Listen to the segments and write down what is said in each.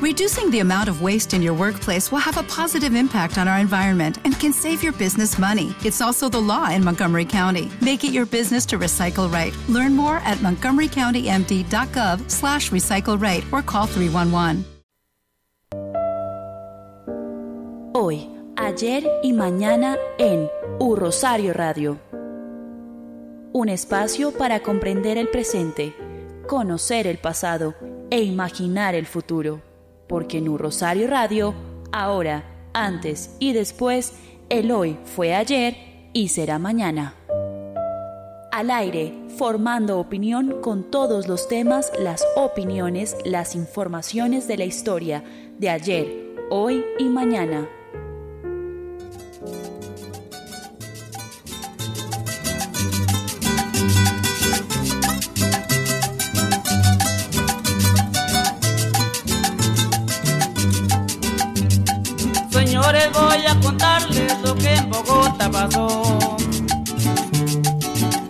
Reducing the amount of waste in your workplace will have a positive impact on our environment and can save your business money. It's also the law in Montgomery County. Make it your business to recycle right. Learn more at montgomerycountymd.gov slash recycle right or call 311. Hoy, ayer y mañana en U Rosario Radio. Un espacio para comprender el presente, conocer el pasado e imaginar el futuro porque en un Rosario Radio, ahora, antes y después, el hoy fue ayer y será mañana. Al aire, formando opinión con todos los temas, las opiniones, las informaciones de la historia de ayer, hoy y mañana. Voy a contarles lo que en Bogotá pasó.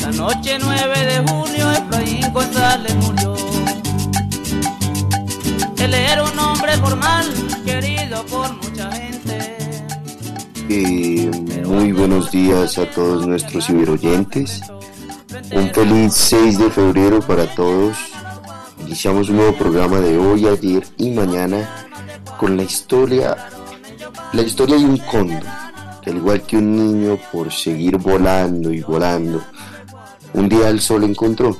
La noche 9 de junio Efraín González murió. Él era un hombre formal, querido por mucha gente. Eh, muy buenos días a todos nuestros ciberoyentes. Un feliz 6 de febrero para todos. Iniciamos un nuevo programa de hoy, ayer y mañana con la historia la historia de un cóndor, que al igual que un niño, por seguir volando y volando, un día el sol encontró.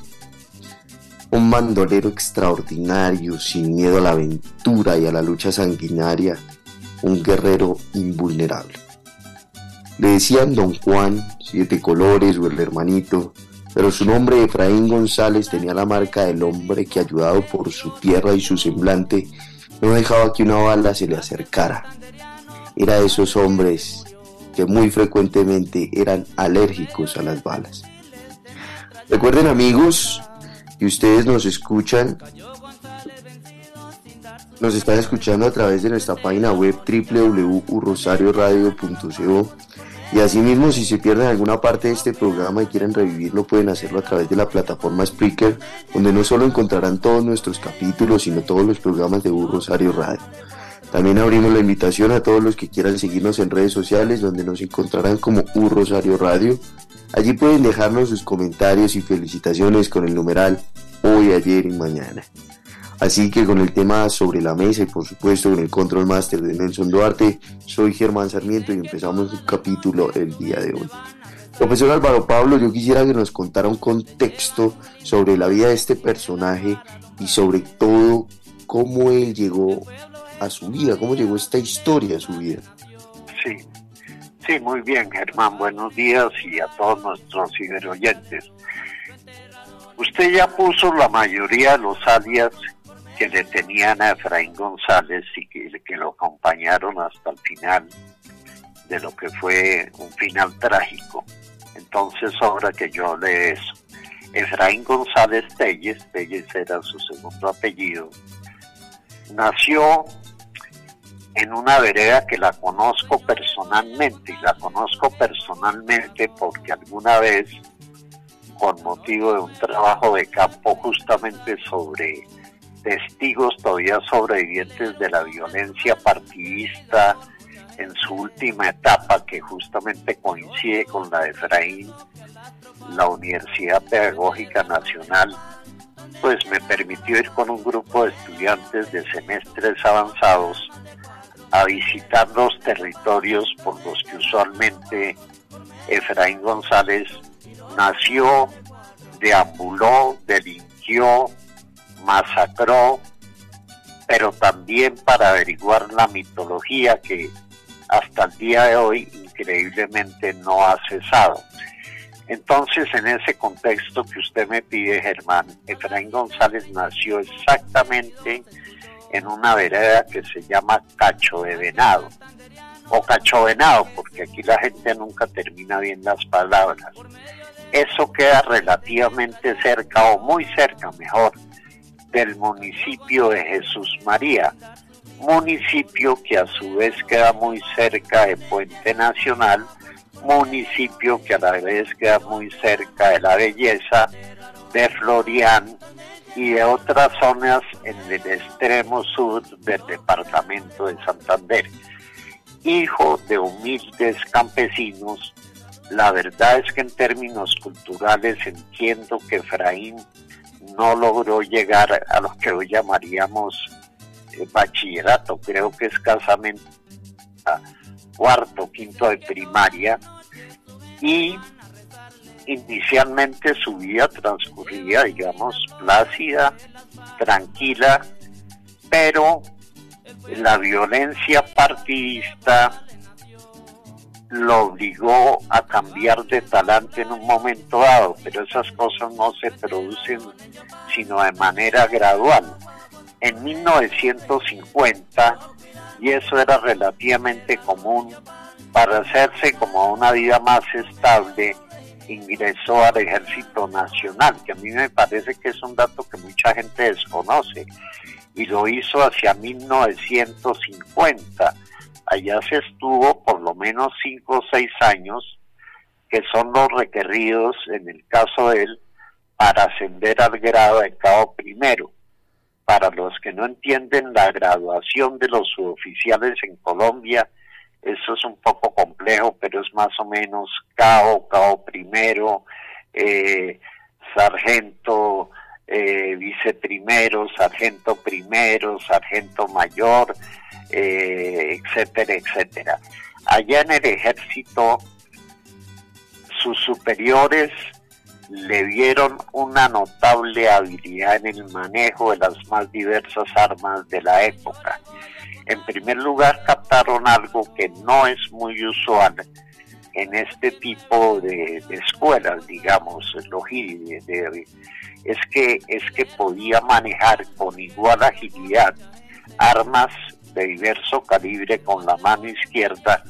Un mandolero extraordinario, sin miedo a la aventura y a la lucha sanguinaria, un guerrero invulnerable. Le decían Don Juan, siete colores o el hermanito, pero su nombre Efraín González tenía la marca del hombre que ayudado por su tierra y su semblante no dejaba que una bala se le acercara era de esos hombres que muy frecuentemente eran alérgicos a las balas. Recuerden amigos que ustedes nos escuchan, nos están escuchando a través de nuestra página web www.urrosarioradio.co y asimismo si se pierden alguna parte de este programa y quieren revivirlo pueden hacerlo a través de la plataforma Spreaker donde no solo encontrarán todos nuestros capítulos sino todos los programas de U Rosario Radio. También abrimos la invitación a todos los que quieran seguirnos en redes sociales donde nos encontrarán como U Radio. Allí pueden dejarnos sus comentarios y felicitaciones con el numeral hoy, ayer y mañana. Así que con el tema sobre la mesa y por supuesto con el Control Master de Nelson Duarte, soy Germán Sarmiento y empezamos un capítulo el día de hoy. Profesor Álvaro Pablo, yo quisiera que nos contara un contexto sobre la vida de este personaje y sobre todo cómo él llegó a su vida, cómo llegó esta historia a su vida. Sí, sí, muy bien, Germán, buenos días y a todos nuestros ciberoyentes. Usted ya puso la mayoría de los alias que le tenían a Efraín González y que, lo acompañaron hasta el final de lo que fue un final trágico. Entonces, ahora que yo leo eso, Efraín González Telles, Telles era su segundo apellido, nació en una vereda que la conozco personalmente, y la conozco personalmente porque alguna vez, con motivo de un trabajo de campo justamente sobre testigos todavía sobrevivientes de la violencia partidista en su última etapa, que justamente coincide con la de Efraín, la Universidad Pedagógica Nacional, pues me permitió ir con un grupo de estudiantes de semestres avanzados a visitar los territorios por los que usualmente Efraín González nació, deambuló, delinquió, masacró, pero también para averiguar la mitología que hasta el día de hoy increíblemente no ha cesado. Entonces, en ese contexto que usted me pide, Germán, Efraín González nació exactamente en una vereda que se llama Cacho de Venado, o Cacho Venado, porque aquí la gente nunca termina bien las palabras. Eso queda relativamente cerca, o muy cerca mejor, del municipio de Jesús María, municipio que a su vez queda muy cerca de Puente Nacional, municipio que a la vez queda muy cerca de la belleza de Florian y de otras zonas en el extremo sur del departamento de Santander. Hijo de humildes campesinos, la verdad es que en términos culturales entiendo que Efraín no logró llegar a lo que hoy llamaríamos eh, bachillerato, creo que escasamente a cuarto, quinto de primaria, y inicialmente su vida transcurría, digamos, plácida, tranquila, pero la violencia partidista lo obligó a cambiar de talante en un momento dado, pero esas cosas no se producen sino de manera gradual. En 1950, y eso era relativamente común, para hacerse como una vida más estable, ingresó al Ejército Nacional, que a mí me parece que es un dato que mucha gente desconoce, y lo hizo hacia 1950. Allá se estuvo por lo menos cinco o seis años, que son los requeridos, en el caso de él, para ascender al grado de cabo primero. Para los que no entienden la graduación de los suboficiales en Colombia, eso es un poco complejo, pero es más o menos cabo, cabo primero, eh, sargento eh, sargento primero, sargento mayor, eh, etcétera, etcétera. Allá en el ejército, sus superiores le dieron una notable habilidad en el manejo de las más diversas armas de la época en primer lugar captaron algo que no es muy usual en este tipo de, escuelas, digamos, es que es que podía manejar con igual agilidad armas de diverso calibre con la mano izquierda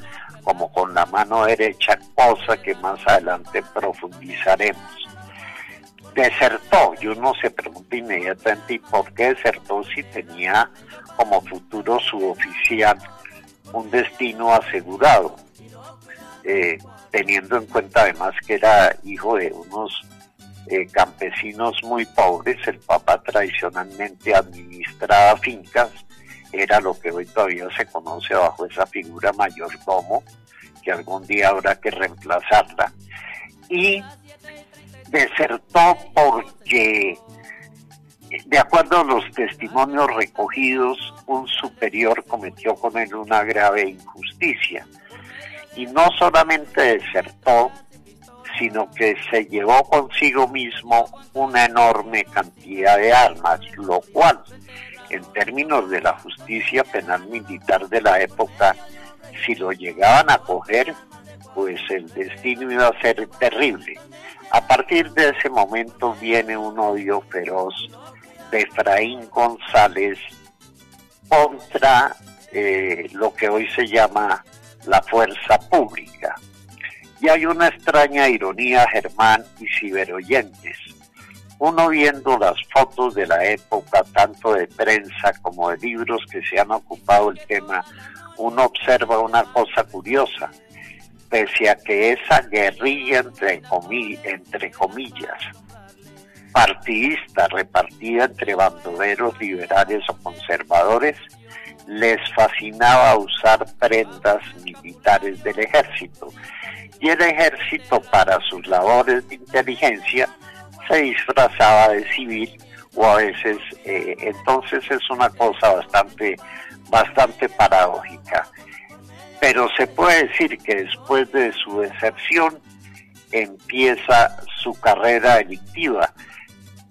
como con la mano derecha, cosa que más adelante profundizaremos. Desertó, yo no se pregunta inmediatamente por qué desertó si tenía como futuro suboficial un destino asegurado, eh, teniendo en cuenta además que era hijo de unos eh, campesinos muy pobres, el papá tradicionalmente administraba fincas, era lo que hoy todavía se conoce bajo esa figura mayordomo, que algún día habrá que reemplazarla. Y desertó porque de acuerdo a los testimonios recogidos, un superior cometió con él una grave injusticia. Y no solamente desertó, sino que se llevó consigo mismo una enorme cantidad de armas, lo cual, en términos de la justicia penal militar de la época, si lo llegaban a coger, pues el destino iba a ser terrible. A partir de ese momento viene un odio feroz de Efraín González contra eh, lo que hoy se llama la fuerza pública. Y hay una extraña ironía, Germán y ciberoyentes. Uno viendo las fotos de la época, tanto de prensa como de libros que se han ocupado el tema, uno observa una cosa curiosa. Pese a que esa guerrilla, entre, entre comillas, partidista repartida entre bandoleros liberales o conservadores, les fascinaba usar prendas militares del ejército. Y el ejército para sus labores de inteligencia se disfrazaba de civil o a veces eh, entonces es una cosa bastante bastante paradójica. Pero se puede decir que después de su deserción empieza su carrera delictiva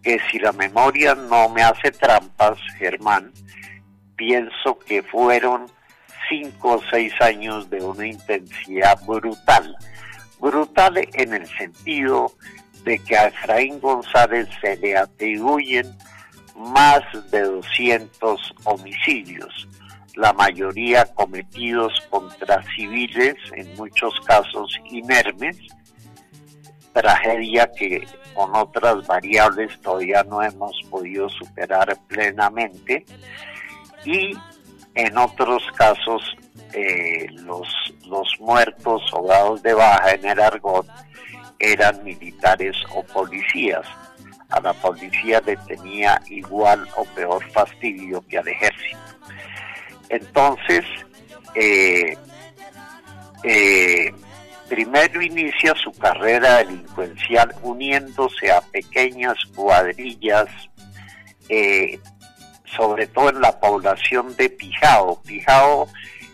que si la memoria no me hace trampas, Germán, pienso que fueron cinco o seis años de una intensidad brutal. Brutal en el sentido de que a Efraín González se le atribuyen más de 200 homicidios, la mayoría cometidos contra civiles, en muchos casos inermes, tragedia que con otras variables todavía no hemos podido superar plenamente y en otros casos eh, los, los muertos o de baja en el argot eran militares o policías. a la policía le tenía igual o peor fastidio que al ejército. Entonces, eh, eh, primero inicia su carrera delincuencial uniéndose a pequeñas cuadrillas, eh, sobre todo en la población de Pijao. Pijao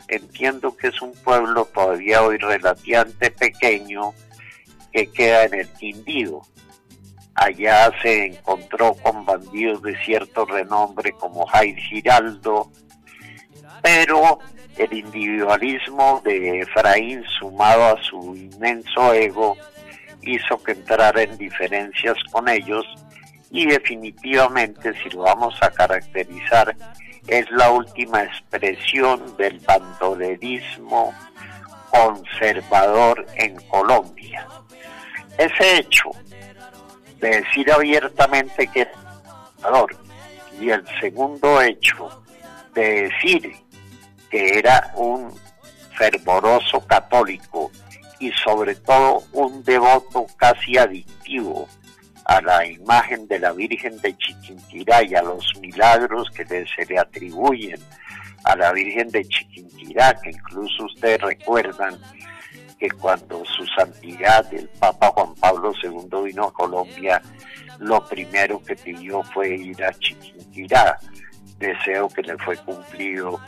entiendo que es un pueblo todavía hoy relativamente pequeño que queda en el Quindío. Allá se encontró con bandidos de cierto renombre como Jair Giraldo, pero el individualismo de Efraín sumado a su inmenso ego hizo que entrara en diferencias con ellos y definitivamente si lo vamos a caracterizar es la última expresión del bandolerismo conservador en Colombia. Ese hecho de decir abiertamente que es conservador y el segundo hecho de decir que era un fervoroso católico y sobre todo un devoto casi adictivo a la imagen de la Virgen de Chiquinquirá y a los milagros que se le atribuyen a la Virgen de Chiquinquirá, que incluso ustedes recuerdan que cuando su santidad, el Papa Juan Pablo II, vino a Colombia, lo primero que pidió fue ir a Chiquinquirá, deseo que le fue cumplido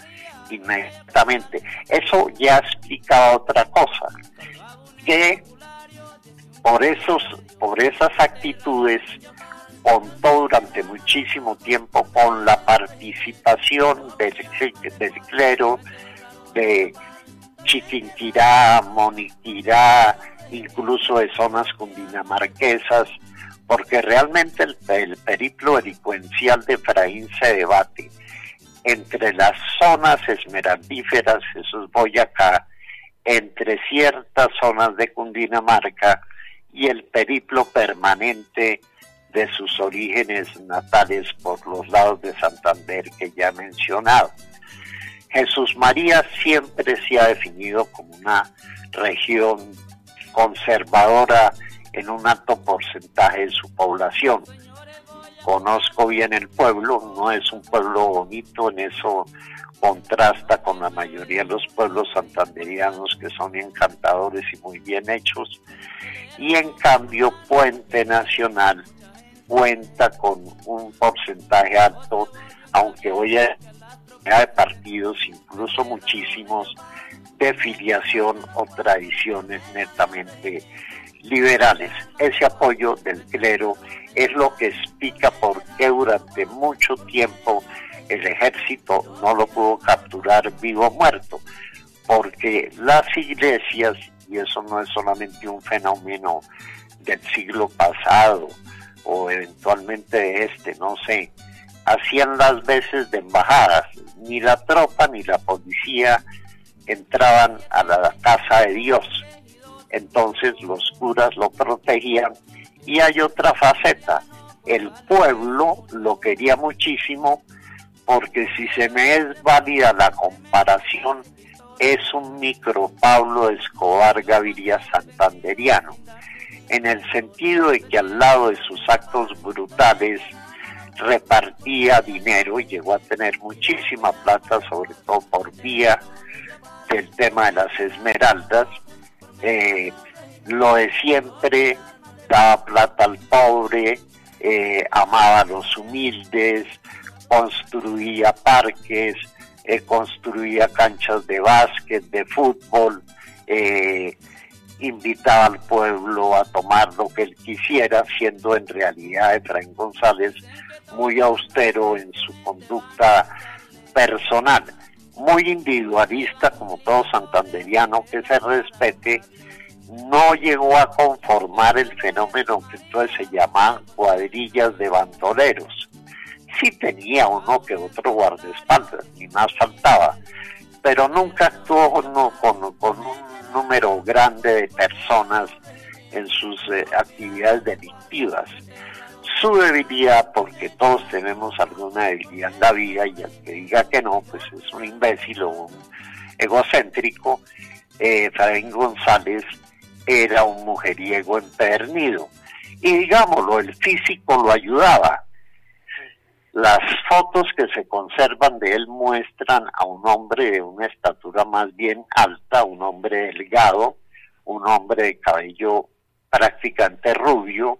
inmediatamente. Eso ya explica otra cosa, que por esos por esas actitudes contó durante muchísimo tiempo con la participación del, clero de Chiquinquirá, Moniquirá, incluso de zonas cundinamarquesas, porque realmente el, el periplo delincuencial de Efraín se debate entre las zonas esmeraldíferas, eso es Boyacá, entre ciertas zonas de Cundinamarca, y el periplo permanente de sus orígenes natales por los lados de Santander que ya he mencionado. Jesús María siempre se ha definido como una región conservadora en un alto porcentaje de su población. Conozco bien el pueblo, no es un pueblo bonito, en eso contrasta con la mayoría de los pueblos santanderianos que son encantadores y muy bien hechos, y en cambio Puente Nacional cuenta con un porcentaje alto, aunque hoy hay partidos, incluso muchísimos, de filiación o tradiciones netamente liberales. Ese apoyo del clero es lo que explica por qué durante mucho tiempo el ejército no lo pudo capturar vivo o muerto, porque las iglesias y eso no es solamente un fenómeno del siglo pasado o eventualmente de este, no sé, hacían las veces de embajadas, ni la tropa ni la policía entraban a la casa de Dios, entonces los curas lo protegían y hay otra faceta, el pueblo lo quería muchísimo porque si se me es válida la comparación, es un micro Pablo Escobar Gaviria Santanderiano, en el sentido de que al lado de sus actos brutales repartía dinero y llegó a tener muchísima plata, sobre todo por vía del tema de las esmeraldas. Eh, lo de siempre, daba plata al pobre, eh, amaba a los humildes, construía parques, eh, construía canchas de básquet, de fútbol, eh, invitaba al pueblo a tomar lo que él quisiera, siendo en realidad Efraín González muy austero en su conducta personal, muy individualista como todo santanderiano que se respete, no llegó a conformar el fenómeno que entonces se llamaban cuadrillas de bandoleros sí tenía uno que otro guardaespaldas, ni más faltaba, pero nunca actuó con, un número grande de personas en sus eh, actividades delictivas. Su debilidad, porque todos tenemos alguna debilidad en la vida y el que diga que no, pues es un imbécil o un egocéntrico, eh, González era un mujeriego empedernido Y digámoslo, el físico lo ayudaba. Las fotos que se conservan de él muestran a un hombre de una estatura más bien alta, un hombre delgado, un hombre de cabello prácticamente rubio,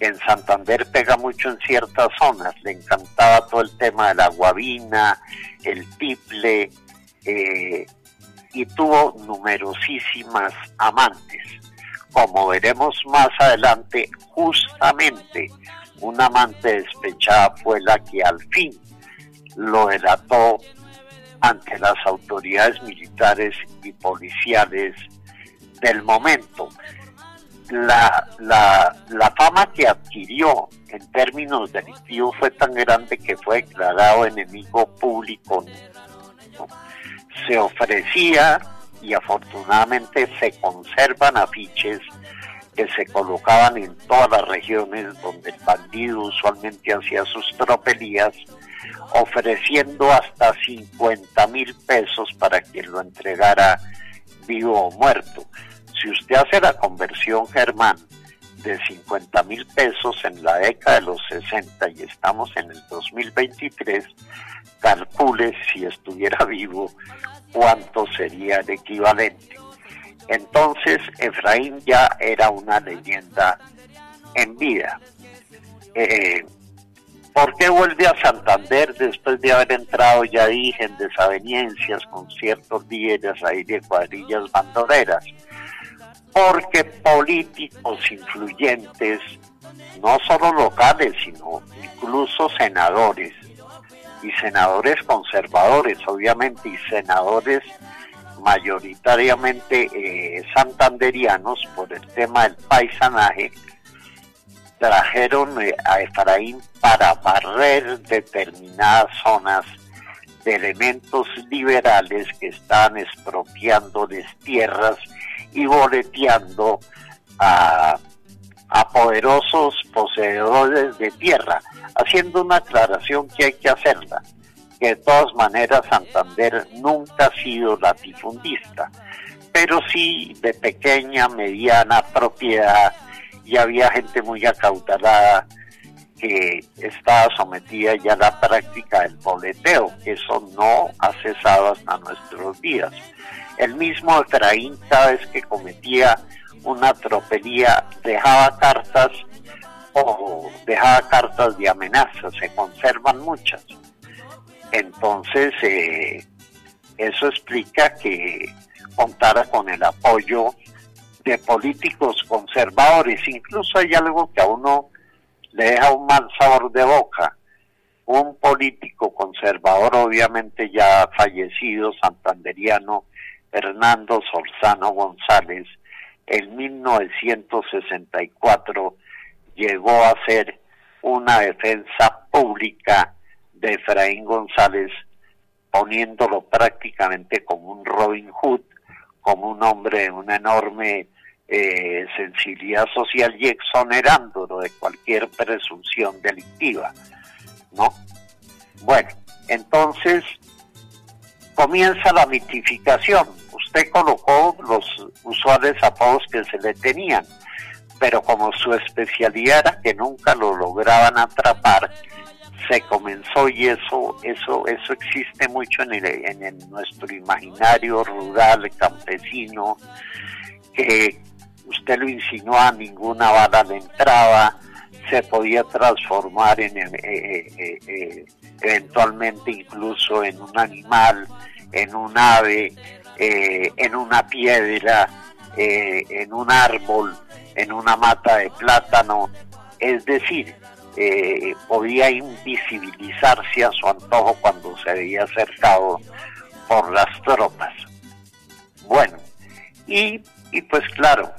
en Santander pega mucho en ciertas zonas, le encantaba todo el tema de la guabina, el tiple, eh, y tuvo numerosísimas amantes. Como veremos más adelante, justamente una amante despechada fue la que al fin lo delató ante las autoridades militares y policiales del momento la, la, fama que adquirió en términos delictivos fue tan grande que fue declarado enemigo público. Se ofrecía y afortunadamente se conservan afiches que se colocaban en todas las regiones donde el bandido usualmente hacía sus tropelías, ofreciendo hasta 50 mil pesos para quien lo entregara vivo o muerto. Si usted hace la conversión, Germán, de 50 mil pesos en la década de los 60 y estamos en el 2023, calcule si estuviera vivo cuánto sería el equivalente. Entonces, Efraín ya era una leyenda en vida. Eh, ¿Por qué vuelve a Santander después de haber entrado, ya dije, en desavenencias con ciertos líderes ahí de cuadrillas bandoleras? Porque políticos influyentes, no solo locales, sino incluso senadores, y senadores conservadores, obviamente, y senadores mayoritariamente eh, santanderianos por el tema del paisanaje, trajeron eh, a Efraín para barrer determinadas zonas de elementos liberales que estaban expropiando tierras y boleteando a, poderosos poseedores de tierra, haciendo una aclaración que hay que hacerla, que de todas maneras Santander nunca ha sido latifundista, pero sí de pequeña, mediana propiedad, y había gente muy acautelada que estaba sometida ya a la práctica del boleteo, eso no ha cesado hasta nuestros días. El mismo Efraín cada vez que cometía una tropelía dejaba cartas o dejaba cartas de amenaza, se conservan muchas. Entonces, eh, eso explica que contara con el apoyo de políticos conservadores. Incluso hay algo que a uno le deja un mal sabor de boca. Un político conservador, obviamente ya fallecido, santanderiano, Hernando Solzano González, en 1964 llegó a ser una defensa pública de Efraín González, poniéndolo prácticamente como un Robin Hood, como un hombre de una enorme eh, sensibilidad social y exonerándolo de cualquier presunción delictiva, ¿no? Bueno, entonces comienza la mitificación. Usted colocó los usuales apodos que se le tenían, pero como su especialidad era que nunca lo lograban atrapar, se comenzó y eso eso eso existe mucho en, el, en el- nuestro imaginario rural campesino que usted lo insinúa ninguna bala le entraba se podía transformar en eh, eh, eh, eventualmente incluso en un animal en un ave en una piedra en un árbol en una mata de plátano es decir podía invisibilizarse a su antojo cuando se veía cercado por las tropas. Bueno, y, y pues claro,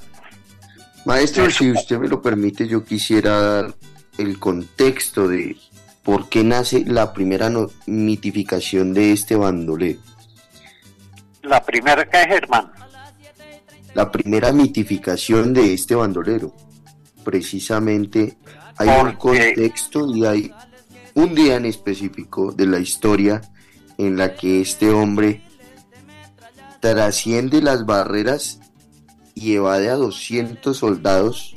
Maestro, si usted me lo permite, yo quisiera dar el contexto de por qué nace la primera no- mitificación de este bandolero. la primera que es Germán, La primera mitificación de este bandolero. Precisamente hay un contexto y hay un día en específico de la historia en la que este hombre trasciende las barreras y a 200 soldados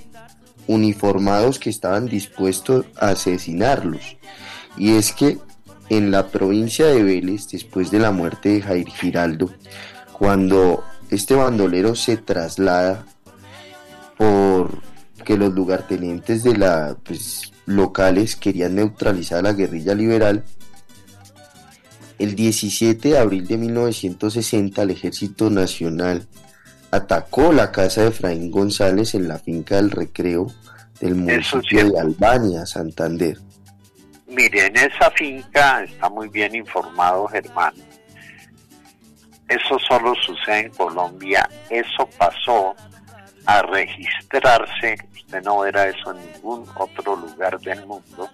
uniformados que estaban dispuestos a asesinarlos. Y es que en la provincia de Vélez, después de la muerte de Jair Giraldo, cuando este bandolero se traslada por que los lugartenientes de la pues, locales querían neutralizar a la guerrilla liberal, el 17 de abril de 1960 el Ejército Nacional atacó la casa de Efraín González en la finca del Recreo del municipio de Albania, Santander. mire, en esa finca está muy bien informado Germán. Eso solo sucede en Colombia, eso pasó a registrarse, usted no verá eso en ningún otro lugar del mundo.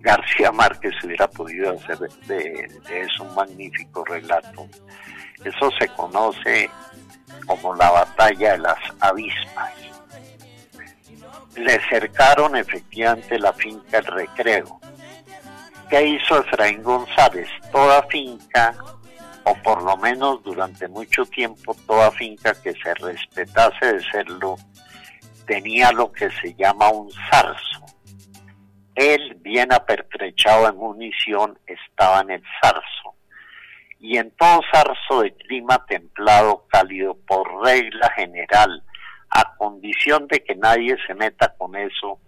García Márquez hubiera podido hacer de, de eso un magnífico relato. Eso se conoce como la batalla de las avispas. Le cercaron efectivamente la finca El Recreo. ¿Qué hizo Efraín González? Toda finca, o por lo menos durante mucho tiempo, toda finca que se respetase de serlo, tenía lo que se llama un zarzo. Él, bien apertrechado en munición, estaba en el zarzo. Y en todo zarzo de clima templado, cálido, por regla general, a condición de que nadie se meta con eso,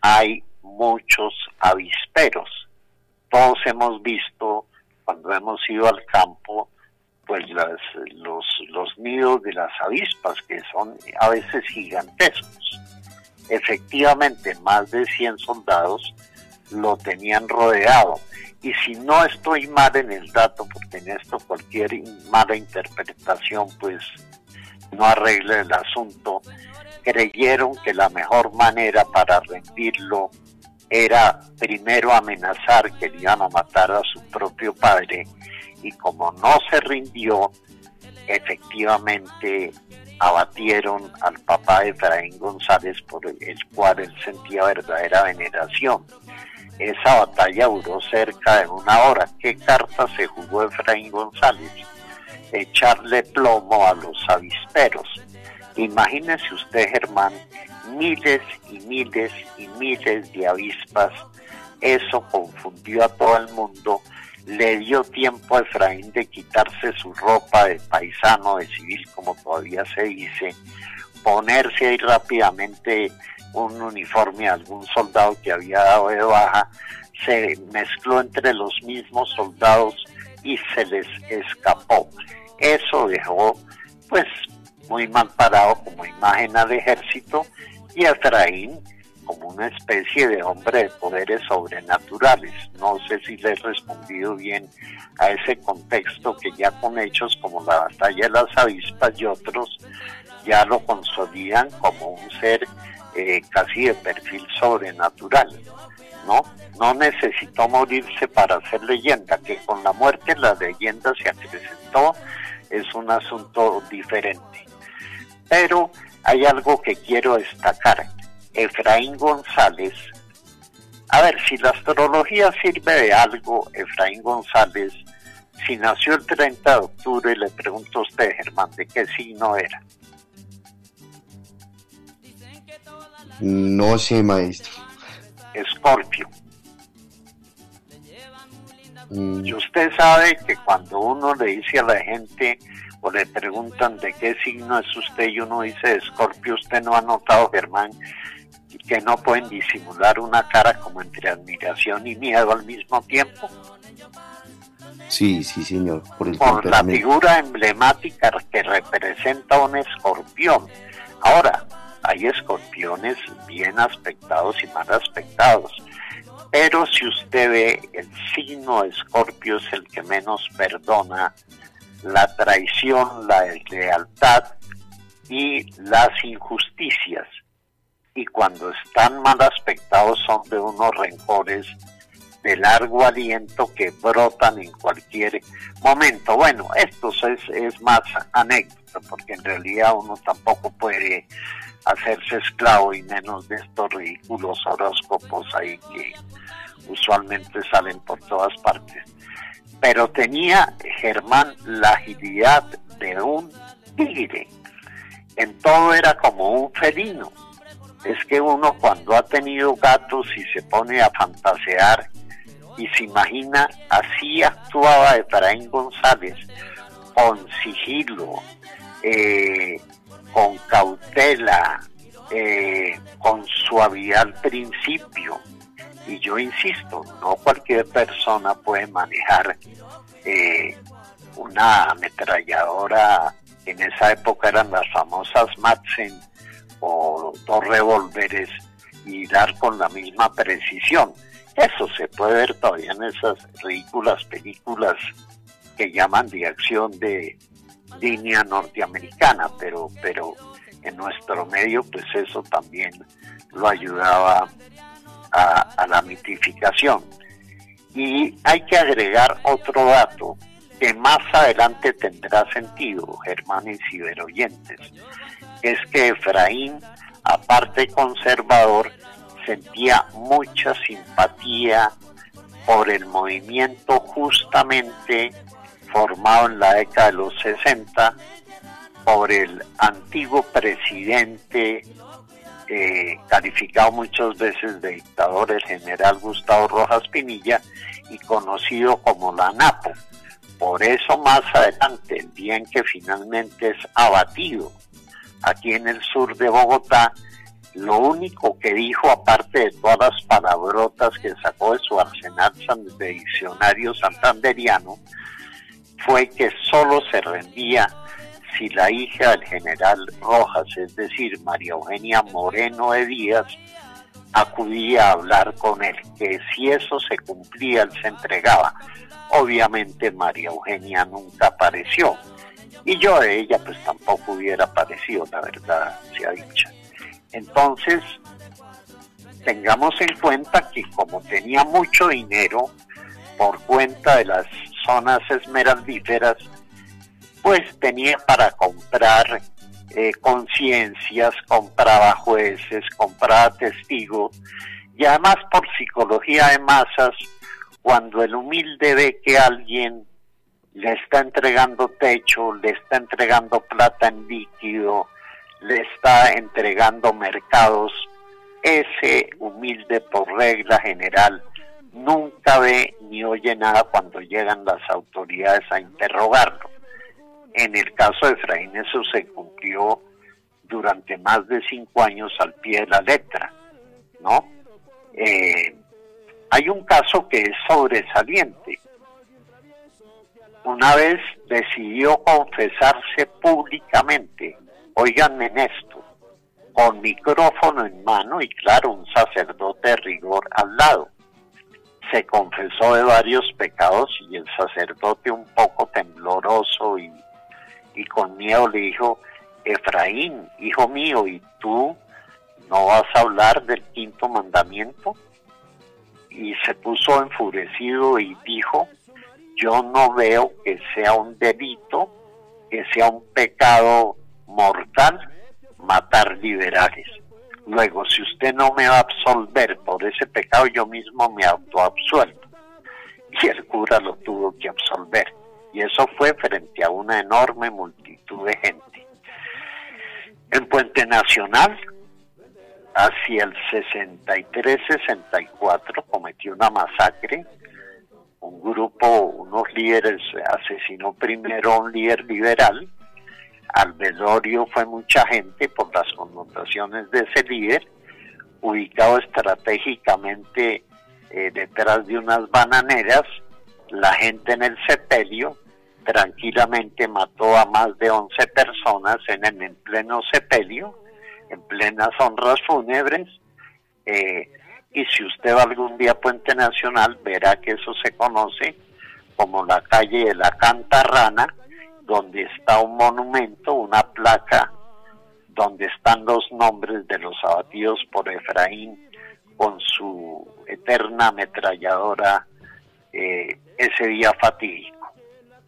hay muchos avisperos. Todos hemos visto, cuando hemos ido al campo, pues las, los, los nidos de las avispas, que son a veces gigantescos. Efectivamente, más de 100 soldados lo tenían rodeado. Y si no estoy mal en el dato, porque en esto cualquier mala interpretación, pues no arregla el asunto, creyeron que la mejor manera para rendirlo era primero amenazar que le iban a matar a su propio padre y como no se rindió, efectivamente abatieron al papá de Efraín González por el cual él sentía verdadera veneración. Esa batalla duró cerca de una hora. ¿Qué carta se jugó Efraín González? Echarle plomo a los avisperos. Imagínese usted, Germán, miles y miles y miles de avispas. Eso confundió a todo el mundo. Le dio tiempo a Efraín de quitarse su ropa de paisano, de civil, como todavía se dice, ponerse ahí rápidamente un uniforme a algún soldado que había dado de baja, se mezcló entre los mismos soldados y se les escapó. Eso dejó pues muy mal parado como imagen al ejército y a como una especie de hombre de poderes sobrenaturales. No sé si le he respondido bien a ese contexto que ya con hechos como la batalla de las avispas y otros ya lo consolidan como un ser eh, casi de perfil sobrenatural. ¿no? No necesitó morirse para hacer leyenda, que con la muerte la leyenda se acrecentó, es un asunto diferente. Pero hay algo que quiero destacar. Efraín González, a ver, si la astrología sirve de algo, Efraín González, si nació el 30 de octubre, le pregunto a usted, Germán, ¿de qué signo era? No sé, maestro. Escorpio. Mm, Y usted sabe que cuando uno le dice a la gente o le preguntan de qué signo es usted y uno dice Escorpio, usted no ha notado, Germán, que no pueden disimular una cara como entre admiración y miedo al mismo tiempo. sí, sí, señor. Por el por la figura emblemática que representa un escorpión. Ahora, hay escorpiones bien aspectados y mal aspectados, pero si usted ve, el signo escorpio es el que menos perdona la traición, la deslealtad y las injusticias. Y cuando están mal aspectados son de unos rencores de largo aliento que brotan en cualquier momento. Bueno, esto es, es más anécdota, porque en realidad uno tampoco puede hacerse esclavo y menos de estos ridículos horóscopos ahí que usualmente salen por todas partes. Pero tenía Germán la agilidad de un tigre. En todo era como un felino. Es que uno cuando ha tenido gatos y se pone a fantasear y se imagina, así actuaba Efraín González, con sigilo, eh, con cautela, eh, con suavidad al principio. Y yo insisto, no cualquier persona puede manejar eh, una ametralladora, en esa época eran las famosas Madsen o dos revólveres y dar con la misma precisión. Eso se puede ver todavía en esas ridículas películas que llaman de acción de línea norteamericana, pero, pero en nuestro medio pues eso también lo ayudaba a, a la mitificación. Y hay que agregar otro dato que más adelante tendrá sentido, Germán y ciberoyentes, es que Efraín, aparte conservador, sentía mucha simpatía por el movimiento justamente formado en la década de los 60 por el antiguo presidente eh, calificado muchas veces de dictador, el general Gustavo Rojas Pinilla, y conocido como la NAPO. Por eso más adelante, el día en que finalmente es abatido aquí en el sur de Bogotá, lo único que dijo, aparte de todas las palabrotas que sacó de su arsenal de diccionario santanderiano, fue que solo se rendía si la hija del general Rojas, es decir, María Eugenia Moreno de Díaz, acudía a hablar con él, que si eso se cumplía, él se entregaba. Obviamente María Eugenia nunca apareció, y yo de ella pues tampoco hubiera aparecido, la verdad sea dicha. Entonces, tengamos en cuenta que como tenía mucho dinero por cuenta de las zonas esmeraldíferas, pues tenía para comprar eh, conciencias, compraba jueces, compraba testigos y además por psicología de masas, cuando el humilde ve que alguien le está entregando techo, le está entregando plata en líquido, le está entregando mercados, ese humilde por regla general nunca ve ni oye nada cuando llegan las autoridades a interrogarlo. En el caso de Efraín eso se cumplió durante más de cinco años al pie de la letra, ¿no? Eh, hay un caso que es sobresaliente. Una vez decidió confesarse públicamente, oiganme en esto, con micrófono en mano y claro, un sacerdote de rigor al lado. Se confesó de varios pecados y el sacerdote un poco tembloroso y, y con miedo le dijo, Efraín, hijo mío, ¿y tú no vas a hablar del quinto mandamiento? Y se puso enfurecido y dijo, yo no veo que sea un delito, que sea un pecado mortal matar liberales. Luego, si usted no me va a absolver por ese pecado, yo mismo me autoabsuelvo. Y el cura lo tuvo que absolver. Y eso fue frente a una enorme multitud de gente. En Puente Nacional, hacia el 63-64, cometió una masacre, un grupo, unos líderes, asesinó primero a un líder liberal, al velorio fue mucha gente por las connotaciones de ese líder, ubicado estratégicamente eh, detrás de unas bananeras, la gente en el sepelio tranquilamente mató a más de 11 personas en, en pleno sepelio, en plenas honras fúnebres, eh, y si usted va algún día a Puente Nacional, verá que eso se conoce como la calle de la Cantarrana, donde está un monumento, una placa, donde están los nombres de los abatidos por Efraín con su eterna ametralladora eh, ese día fatídico.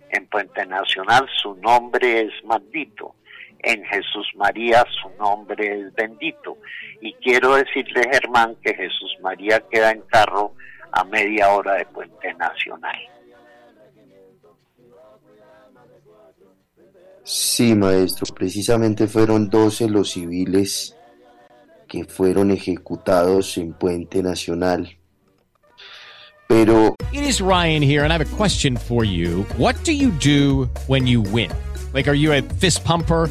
En Puente Nacional su nombre es maldito en Jesús María su nombre es bendito. Y quiero decirle, Germán, que Jesús María queda en carro a media hora de Puente Nacional. Sí, maestro, precisamente fueron 12 los civiles que fueron ejecutados en Puente Nacional. Pero... It is Ryan here and I have a question for you. What do you do when you win? Like, are you a fist pumper?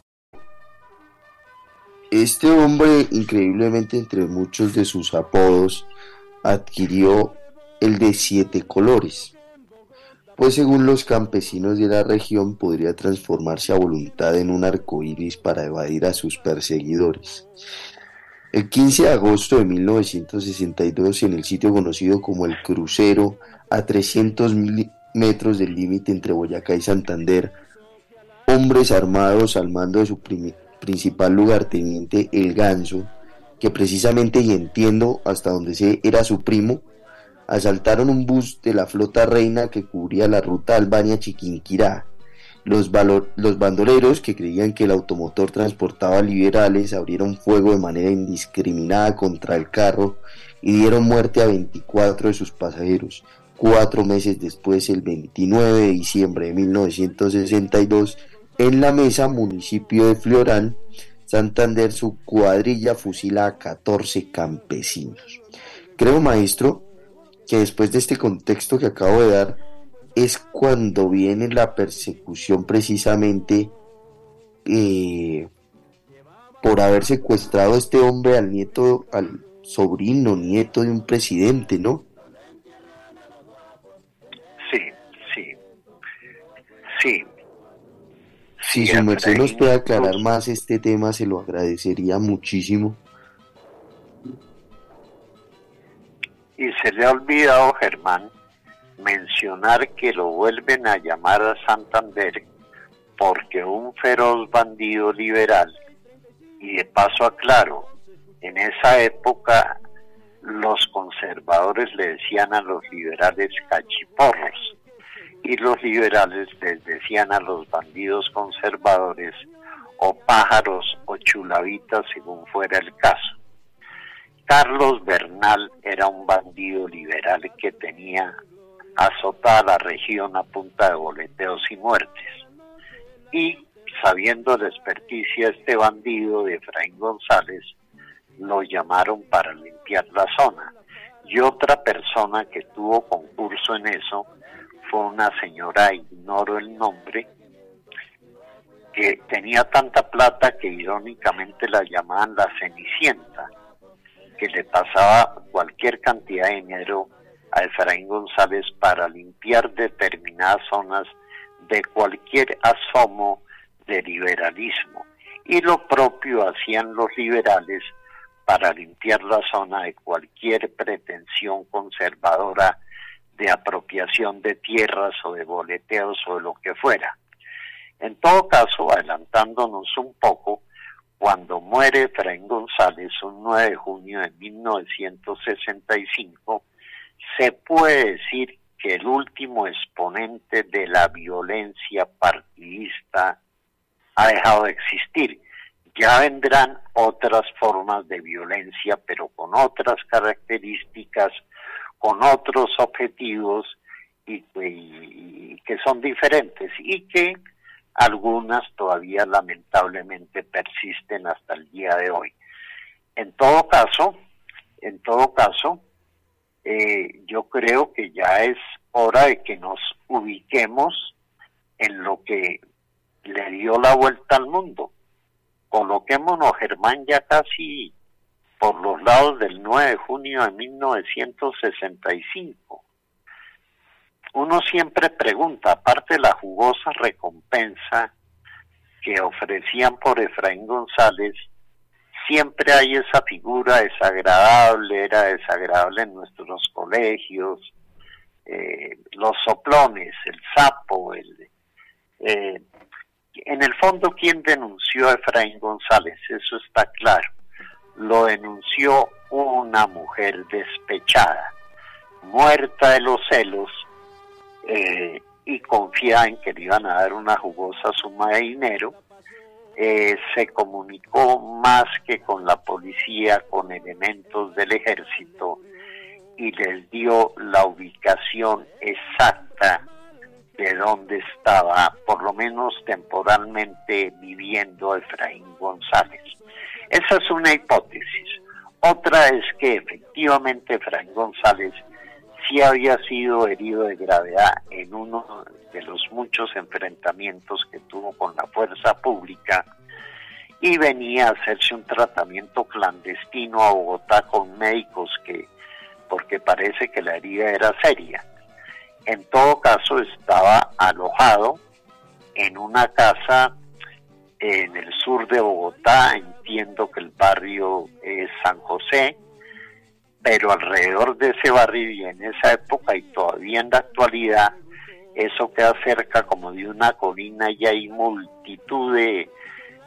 Este hombre, increíblemente entre muchos de sus apodos, adquirió el de siete colores, pues según los campesinos de la región podría transformarse a voluntad en un arco iris para evadir a sus perseguidores. El 15 de agosto de 1962, en el sitio conocido como el Crucero, a 300 metros del límite entre Boyacá y Santander, hombres armados al mando de su principal lugarteniente El Ganso, que precisamente, y entiendo hasta donde sé, era su primo, asaltaron un bus de la flota reina que cubría la ruta Albania-Chiquinquirá. Los, los bandoleros, que creían que el automotor transportaba liberales, abrieron fuego de manera indiscriminada contra el carro y dieron muerte a 24 de sus pasajeros. Cuatro meses después, el 29 de diciembre de 1962, en la mesa, municipio de Florán, Santander, su cuadrilla fusila a 14 campesinos. Creo, maestro, que después de este contexto que acabo de dar, es cuando viene la persecución precisamente eh, por haber secuestrado a este hombre al nieto, al sobrino, nieto de un presidente, ¿no? Sí, sí, sí. Si su merced nos puede aclarar más este tema, se lo agradecería muchísimo. Y se le ha olvidado, Germán, mencionar que lo vuelven a llamar a Santander porque un feroz bandido liberal, y de paso aclaro, en esa época los conservadores le decían a los liberales cachiporros y los liberales les decían a los bandidos conservadores o pájaros o chulavitas según fuera el caso. Carlos Bernal era un bandido liberal que tenía azotada la región a punta de boleteos y muertes. Y sabiendo la experticia este bandido de Efraín González, lo llamaron para limpiar la zona. Y otra persona que tuvo concurso en eso fue una señora, ignoro el nombre, que tenía tanta plata que irónicamente la llamaban la Cenicienta, que le pasaba cualquier cantidad de dinero a Efraín González para limpiar determinadas zonas de cualquier asomo de liberalismo. Y lo propio hacían los liberales para limpiar la zona de cualquier pretensión conservadora de apropiación de tierras o de boleteos o de lo que fuera. En todo caso, adelantándonos un poco, cuando muere Efraín González un 9 de junio de 1965, se puede decir que el último exponente de la violencia partidista ha dejado de existir. Ya vendrán otras formas de violencia, pero con otras características, con otros objetivos y, que son diferentes y que algunas todavía lamentablemente persisten hasta el día de hoy. En todo caso, en todo caso, eh, yo creo que ya es hora de que nos ubiquemos en lo que le dio la vuelta al mundo. Coloquémonos, Germán, ya casi por los lados del 9 de junio de 1965. Uno siempre pregunta, aparte de la jugosa recompensa que ofrecían por Efraín González, siempre hay esa figura desagradable, era desagradable en nuestros colegios, eh, los soplones, el sapo, el, eh, en el fondo, ¿quién denunció a Efraín González? Eso está claro. Lo denunció una mujer despechada, muerta de los celos eh, y confiada en que le iban a dar una jugosa suma de dinero eh, se comunicó más que con la policía, con elementos del ejército y les dio la ubicación exacta de dónde estaba, por lo menos temporalmente, viviendo Efraín González. Esa es una hipótesis. Otra es que efectivamente Efraín González sí había sido herido de gravedad en uno de los muchos enfrentamientos que tuvo con la fuerza pública y venía a hacerse un tratamiento clandestino a Bogotá con médicos que porque parece que la herida era seria. En todo caso estaba alojado en una casa en el sur de Bogotá, entiendo que el barrio es San José, pero alrededor de ese barrio y en esa época y todavía en la actualidad, eso queda cerca como de una colina y hay multitud de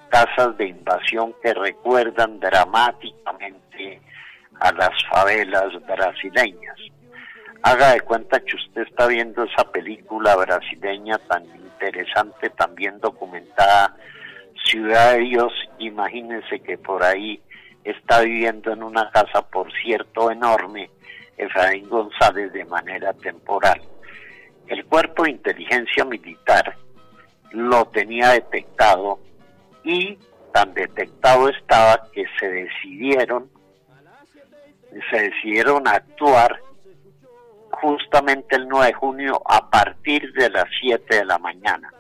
casas de invasión que recuerdan dramáticamente a las favelas brasileñas. Haga de cuenta que usted está viendo esa película brasileña tan interesante, tan bien documentada, Ciudad de Dios, imagínense que por ahí está viviendo en una casa, por cierto, enorme, Efraín González de manera temporal. El cuerpo de inteligencia militar lo tenía detectado y tan detectado estaba que se decidieron se decidieron actuar justamente el 9 de junio a partir de las 7 de la mañana.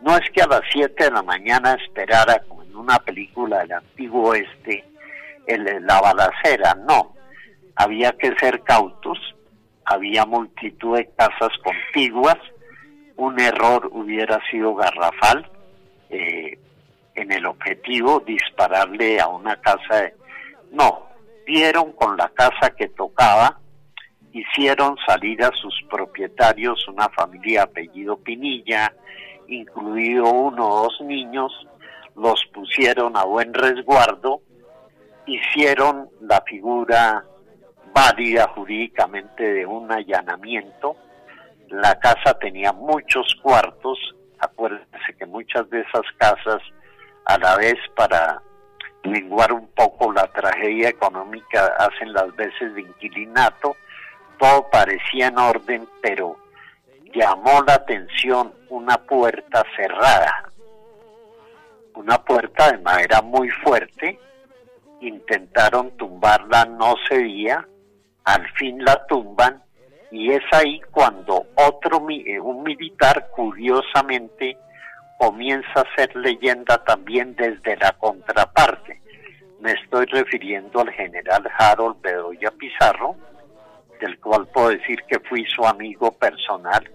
No es que a las 7 de la mañana esperara como en una película del antiguo oeste el, la balacera, no. Había que ser cautos, había multitud de casas contiguas, un error hubiera sido garrafal eh, en el objetivo dispararle a una casa. De... No, vieron con la casa que tocaba, hicieron salir a sus propietarios, una familia apellido Pinilla, incluido uno o dos niños, los pusieron a buen resguardo hicieron la figura válida jurídicamente de un allanamiento. La casa tenía muchos cuartos, acuérdense que muchas de esas casas, a la vez para lenguar un poco la tragedia económica, hacen las veces de inquilinato, todo parecía en orden, pero llamó la atención una puerta cerrada, una puerta de madera muy fuerte, intentaron tumbarla, no cedía, al fin la tumban. Y es ahí cuando otro eh, un militar curiosamente comienza a ser leyenda también desde la contraparte. Me estoy refiriendo al general Harold Bedoya Pizarro, del cual puedo decir que fui su amigo personal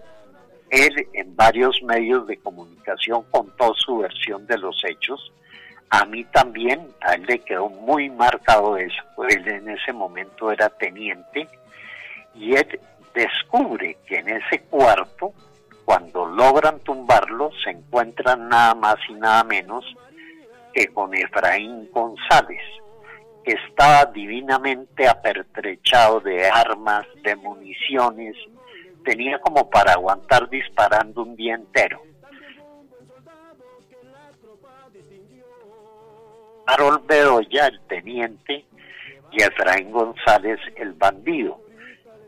él en varios medios de comunicación contó su versión de los hechos. A mí también, a él le quedó muy marcado eso. Él en ese momento era teniente y él descubre que en ese cuarto, cuando logran tumbarlo, se encuentran nada más y nada menos que con Efraín González, que estaba divinamente apertrechado de armas, de municiones, tenía como para aguantar disparando un día entero. Harold Bedoya, el teniente, y Efraín González, el bandido.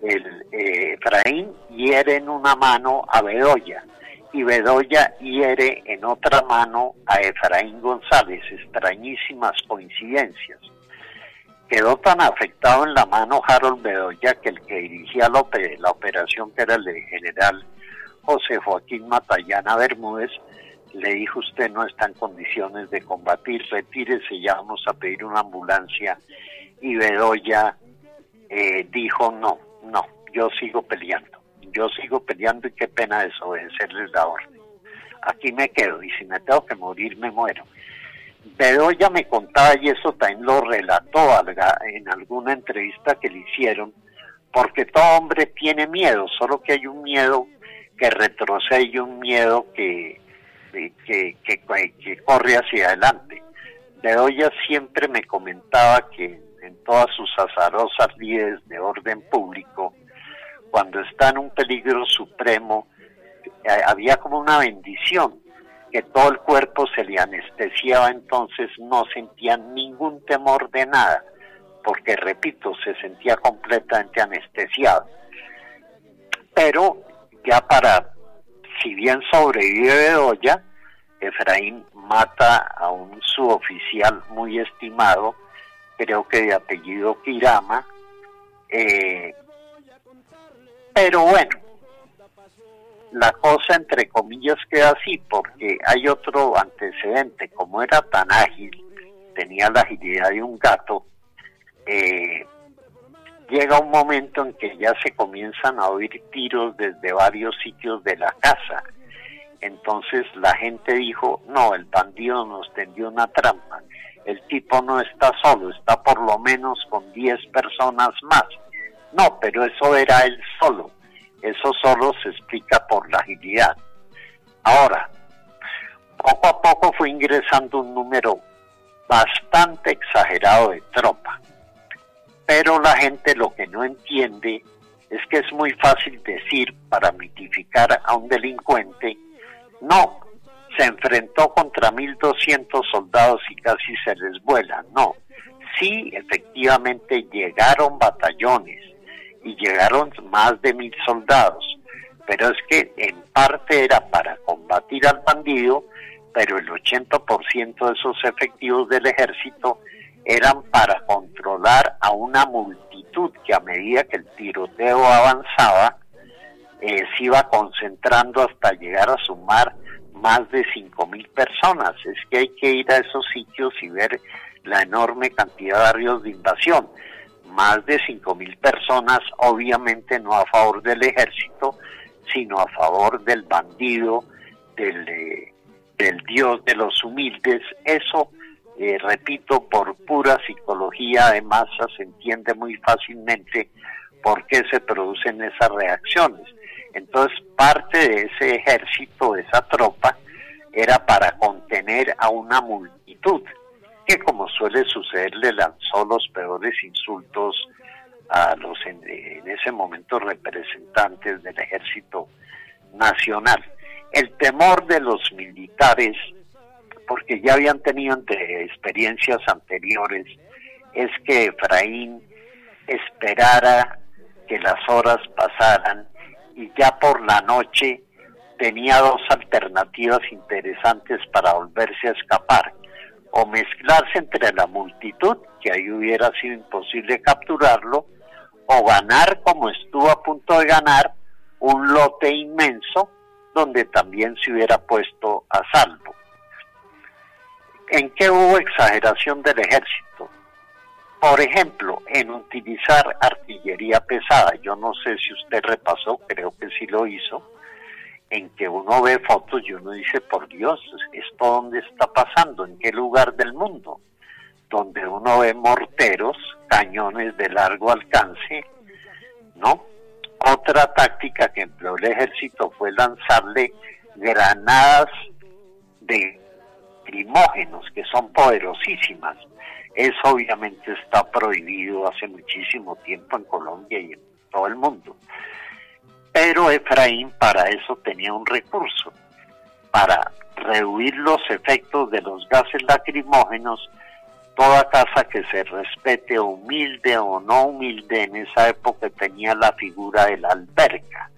El, eh, Efraín hiere en una mano a Bedoya y Bedoya hiere en otra mano a Efraín González. Extrañísimas coincidencias. Quedó tan afectado en la mano Harold Bedoya que el que dirigía la, la operación, que era el general José Joaquín Matallana Bermúdez, le dijo usted no está en condiciones de combatir, retírese, ya vamos a pedir una ambulancia. Y Bedoya eh, dijo no, no, yo sigo peleando, yo sigo peleando y qué pena desobedecerles la orden. Aquí me quedo y si me tengo que morir me muero. Bedoya me contaba, y eso también lo relató en alguna entrevista que le hicieron, porque todo hombre tiene miedo, solo que hay un miedo que retrocede y un miedo que, que, que, corre hacia adelante. Bedoya siempre me comentaba que en todas sus azarosas líderes de orden público, cuando está en un peligro supremo, eh, había como una bendición, que todo el cuerpo se le anestesiaba, entonces no sentía ningún temor de nada, porque repito, se sentía completamente anestesiado. Pero ya para, si bien sobrevive Bedoya, Efraín mata a un suboficial muy estimado, creo que de apellido Kirama, eh, pero bueno, la cosa entre comillas queda así porque hay otro antecedente, como era tan ágil, tenía la agilidad de un gato, eh, llega un momento en que ya se comienzan a oír tiros desde varios sitios de la casa. Entonces la gente dijo, no, el bandido nos tendió una trampa, el tipo no está solo, está por lo menos con 10 personas más. No, pero eso era él solo eso solo se explica por la agilidad. Ahora, poco a poco fue ingresando un número bastante exagerado de tropa. Pero la gente lo que no entiende es que es muy fácil decir para mitificar a un delincuente, no, se enfrentó contra 1.200 soldados y casi se les vuela. No, sí, efectivamente llegaron batallones, y llegaron más de mil soldados. Pero es que en parte era para combatir al bandido, pero el 80% de esos efectivos del ejército eran para controlar a una multitud que a medida que el tiroteo avanzaba, eh, se iba concentrando hasta llegar a sumar más de cinco mil personas. Es que hay que ir a esos sitios y ver la enorme cantidad de barrios de invasión más de mil personas, obviamente no a favor del ejército, sino a favor del bandido, del, eh, del dios de los humildes. Eso, eh, repito, por pura psicología de masa se entiende muy fácilmente por qué se producen esas reacciones. Entonces, parte de ese ejército, de esa tropa, era para contener a una multitud que como suele suceder le lanzó los peores insultos a los en, ese momento representantes del ejército nacional. El temor de los militares, porque ya habían tenido experiencias anteriores, es que Efraín esperara que las horas pasaran y ya por la noche tenía dos alternativas interesantes para volverse a escapar o mezclarse entre la multitud, que ahí hubiera sido imposible capturarlo, o ganar como estuvo a punto de ganar un lote inmenso donde también se hubiera puesto a salvo. ¿En qué hubo exageración del ejército? Por ejemplo, en utilizar artillería pesada. Yo no sé si usted repasó, creo que sí lo hizo. En que uno ve fotos y uno dice, por Dios, ¿esto dónde está pasando? ¿En qué lugar del mundo? Donde uno ve morteros, cañones de largo alcance, ¿no? Otra táctica que empleó el ejército fue lanzarle granadas de lacrimógenos que son poderosísimas. Eso obviamente está prohibido hace muchísimo tiempo en Colombia y en todo el mundo. Pero Efraín para eso tenía un recurso, para reducir los efectos de los gases lacrimógenos, toda casa que se respete, humilde o no humilde, en esa época tenía la figura de la alberca.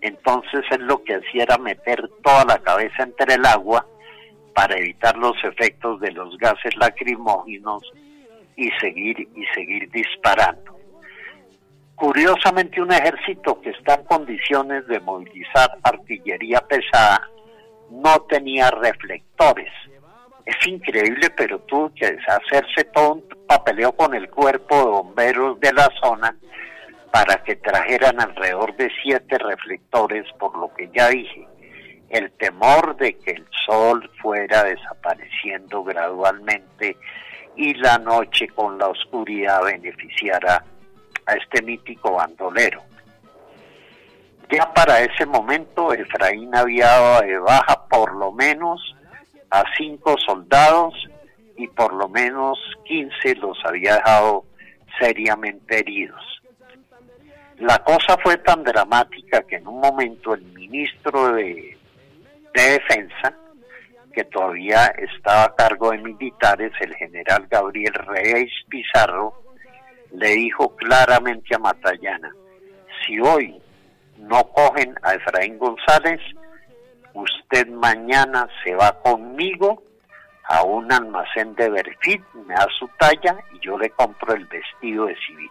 Entonces él lo que hacía era meter toda la cabeza entre el agua para evitar los efectos de los gases lacrimógenos y seguir y seguir disparando. Curiosamente un ejército que está en condiciones de movilizar artillería pesada no tenía reflectores. Es increíble, pero tuvo que hacerse todo un papeleo con el cuerpo de bomberos de la zona para que trajeran alrededor de siete reflectores, por lo que ya dije, el temor de que el sol fuera desapareciendo gradualmente y la noche con la oscuridad beneficiara a este mítico bandolero. Ya para ese momento Efraín había dado de baja por lo menos a cinco soldados y por lo menos 15 los había dejado seriamente heridos. La cosa fue tan dramática que en un momento el ministro de de Defensa, que todavía estaba a cargo de militares, el general Gabriel Reyes Pizarro, le dijo claramente a Matallana, si hoy no cogen a Efraín González, usted mañana se va conmigo a un almacén de Berfit, me da su talla y yo le compro el vestido de civil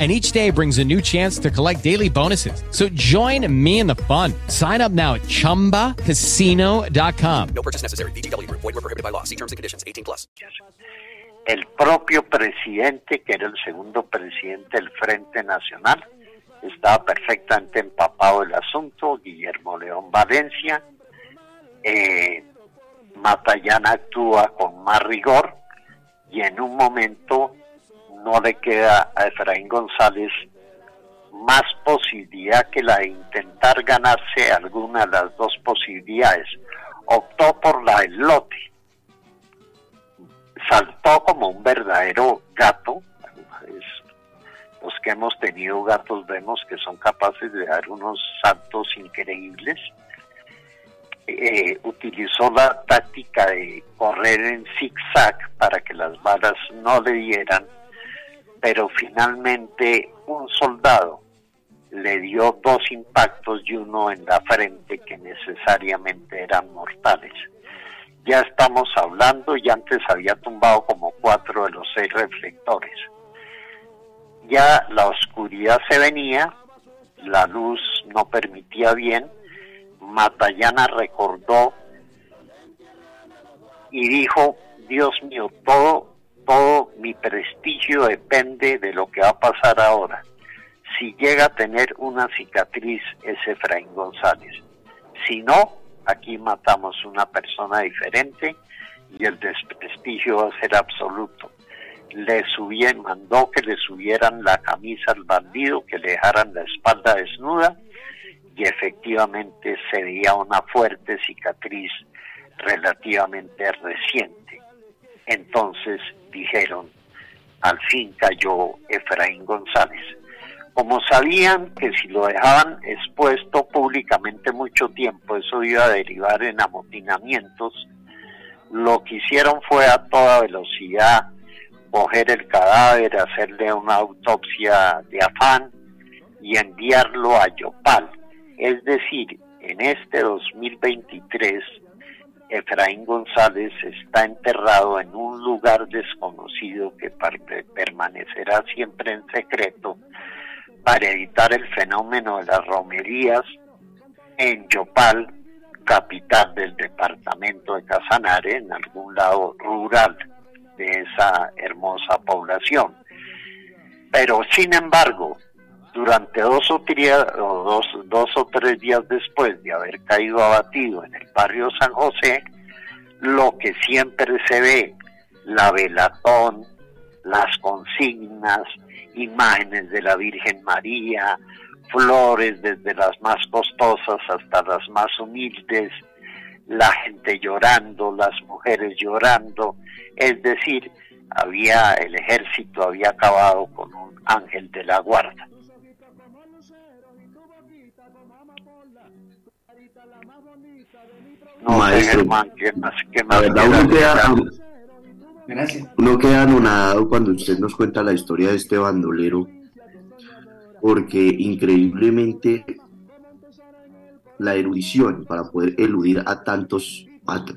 and each day brings a new chance to collect daily bonuses. So join me in the fun. Sign up now at ChumbaCasino.com. No purchase necessary. BGW. Void were prohibited by law. See terms and conditions. 18 plus. El propio presidente, que era el segundo presidente del Frente Nacional, estaba perfectamente empapado del asunto. Guillermo León Valencia. Eh, Matallana actúa con más rigor y en un momento no le queda a Efraín González más posibilidad que la de intentar ganarse alguna de las dos posibilidades. Optó por la del lote. Saltó como un verdadero gato. los que hemos tenido gatos vemos que son capaces de dar unos saltos increíbles. Eh, utilizó la táctica de correr en zigzag para que las balas no le dieran pero finalmente un soldado le dio dos impactos y uno en la frente que necesariamente eran mortales. Ya estamos hablando y antes había tumbado como cuatro de los seis reflectores. Ya la oscuridad se venía, la luz no permitía bien, Matallana recordó y dijo, Dios mío, todo todo mi prestigio depende de lo que va a pasar ahora. Si llega a tener una cicatriz es Efraín González. Si no, aquí matamos una persona diferente y el desprestigio va a ser absoluto. Le subían, mandó que le subieran la camisa al bandido, que le dejaran la espalda desnuda y efectivamente se veía una fuerte cicatriz relativamente reciente. Entonces dijeron, al fin cayó Efraín González. Como sabían que si lo dejaban expuesto públicamente mucho tiempo, eso iba a derivar en amotinamientos, lo que hicieron fue a toda velocidad coger el cadáver, hacerle una autopsia de afán y enviarlo a Yopal. Es decir, en este 2023 Efraín González está enterrado en un lugar desconocido que permanecerá siempre en secreto para evitar el fenómeno de las romerías en Yopal, capital del departamento de Casanare, en algún lado rural de esa hermosa población. Pero sin embargo, durante dos o, dos, dos o tres días después de haber caído abatido en el barrio San José, lo que siempre se ve, la velatón, las consignas, imágenes de la Virgen María, flores desde las más costosas hasta las más humildes, la gente llorando, las mujeres llorando, es decir, había el ejército había acabado con un ángel de la guarda. No Maestro, más, la verdad uno queda, uno queda anonadado cuando usted nos cuenta la historia de este bandolero, porque increíblemente la erudición para poder eludir a tantos,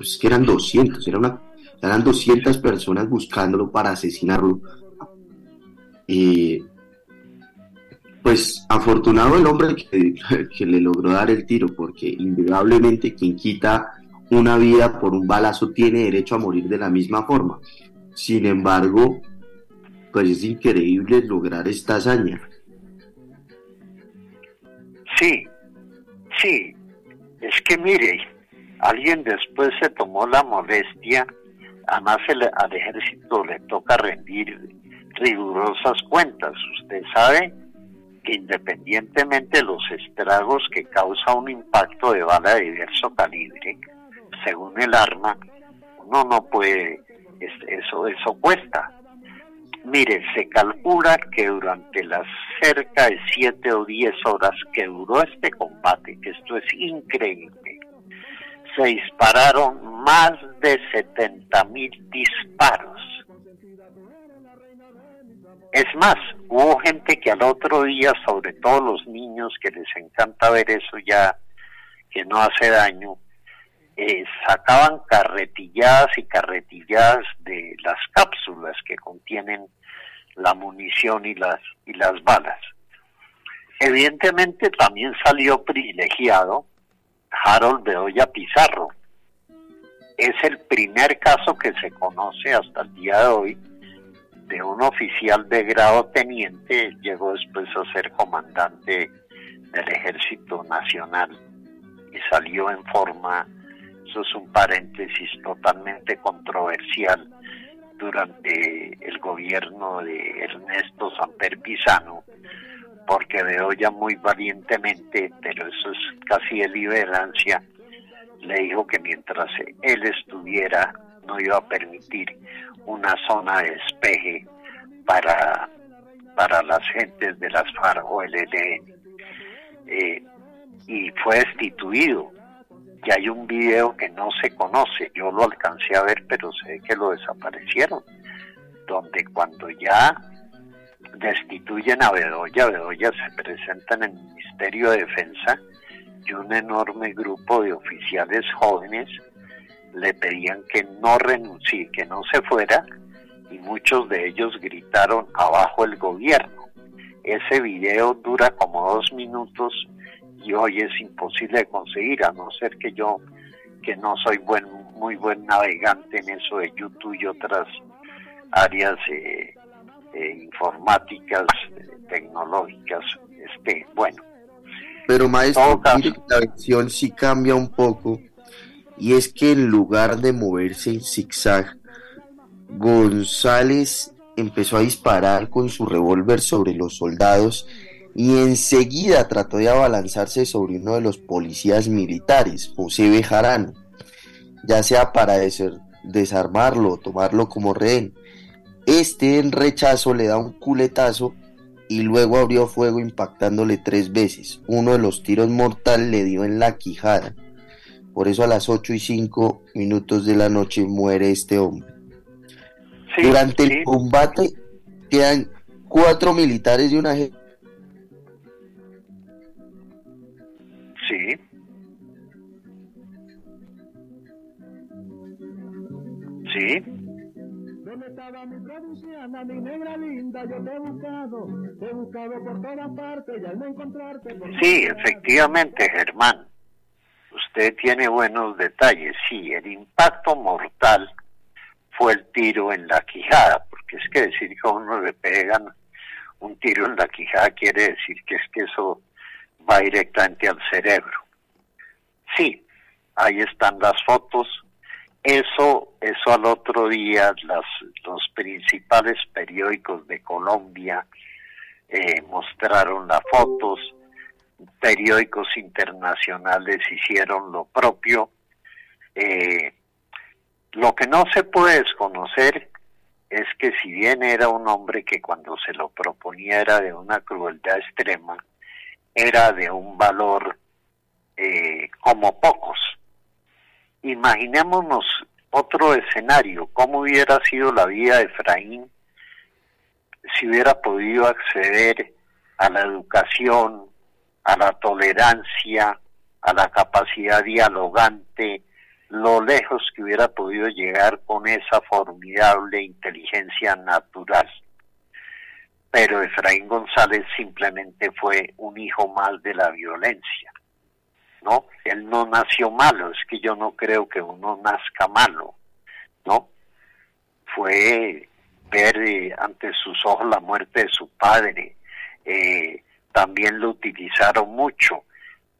es que eran 200, era una, eran 200 personas buscándolo para asesinarlo. y pues afortunado el hombre que, que, le logró dar el tiro, porque indudablemente quien quita una vida por un balazo tiene derecho a morir de la misma forma. Sin embargo, pues es increíble lograr esta hazaña. Sí, sí, es que mire, alguien después se tomó la molestia, además al ejército le toca rendir rigurosas cuentas. Usted sabe que independientemente de los estragos que causa un impacto de bala de diverso calibre, según el arma, uno no puede, eso, eso cuesta. Mire, se calcula que durante las cerca de siete o diez horas que duró este combate, que esto es increíble, se dispararon más de 70 mil disparos. Es más, hubo gente que al otro día, sobre todo los niños que les encanta ver eso ya, que no hace daño, eh, sacaban carretilladas y carretilladas de las cápsulas que contienen la munición y las, y las balas. Evidentemente también salió privilegiado Harold Bedoya Pizarro. Es el primer caso que se conoce hasta el día de hoy de un oficial de grado teniente, llegó después a ser comandante del Ejército Nacional y salió en forma, eso es un paréntesis totalmente controversial, durante el gobierno de Ernesto Samper Pizano, porque ya muy valientemente, pero eso es casi de liberancia, le dijo que mientras él estuviera no iba a permitir una zona de despeje para, para las gentes de las FARC o el ELN. Eh, y fue destituido y hay un video que no se conoce, yo lo alcancé a ver, pero sé que lo desaparecieron, donde cuando ya destituyen a Bedoya, Bedoya se presenta en el Ministerio de Defensa y un enorme grupo de oficiales jóvenes le pedían que no renuncie, que no se fuera, y muchos de ellos gritaron abajo el gobierno. Ese video dura como dos minutos y hoy es imposible de conseguir, a no ser que yo, que no soy buen, muy buen navegante en eso de YouTube y otras áreas eh, eh, informáticas, tecnológicas, este, bueno. Pero maestro, la versión sí cambia un poco, y es que en lugar de moverse en zigzag, González empezó a disparar con su revólver sobre los soldados y enseguida trató de abalanzarse sobre uno de los policías militares, José Bejarano, ya sea para desarmarlo o tomarlo como rehén. Este en rechazo le da un culetazo y luego abrió fuego impactándole tres veces. Uno de los tiros mortal le dio en la quijada. Por eso a las 8 y 5 minutos de la noche muere este hombre. Durante el combate quedan cuatro militares y una Sí. Sí. ¿Dónde estaba mi provinciana, mi negra linda? Yo te he buscado, te he buscado por todas partes y al no encontrarte... Por Sí, efectivamente, Germán. Usted tiene buenos detalles. Sí, el impacto mortal fue el tiro en la quijada, porque es que decir que a uno le pegan un tiro en la quijada quiere decir que es que eso va directamente al cerebro. Sí, ahí están las fotos. Eso, eso al otro día las, los principales periódicos de Colombia eh, mostraron las fotos, periódicos internacionales hicieron lo propio. Eh, lo que no se puede desconocer es que si bien era un hombre que cuando se lo proponía era de una crueldad extrema, era de un valor eh, como pocos. Imaginémonos otro escenario, cómo hubiera sido la vida de Efraín si hubiera podido acceder a la educación, a la tolerancia, a la capacidad dialogante, lo lejos que hubiera podido llegar con esa formidable inteligencia natural. Pero Efraín González simplemente fue un hijo más de la violencia. ¿No? Él no nació malo, es que yo no creo que uno nazca malo, ¿no? Fue ver eh, ante sus ojos la muerte de su padre, eh, también lo utilizaron mucho,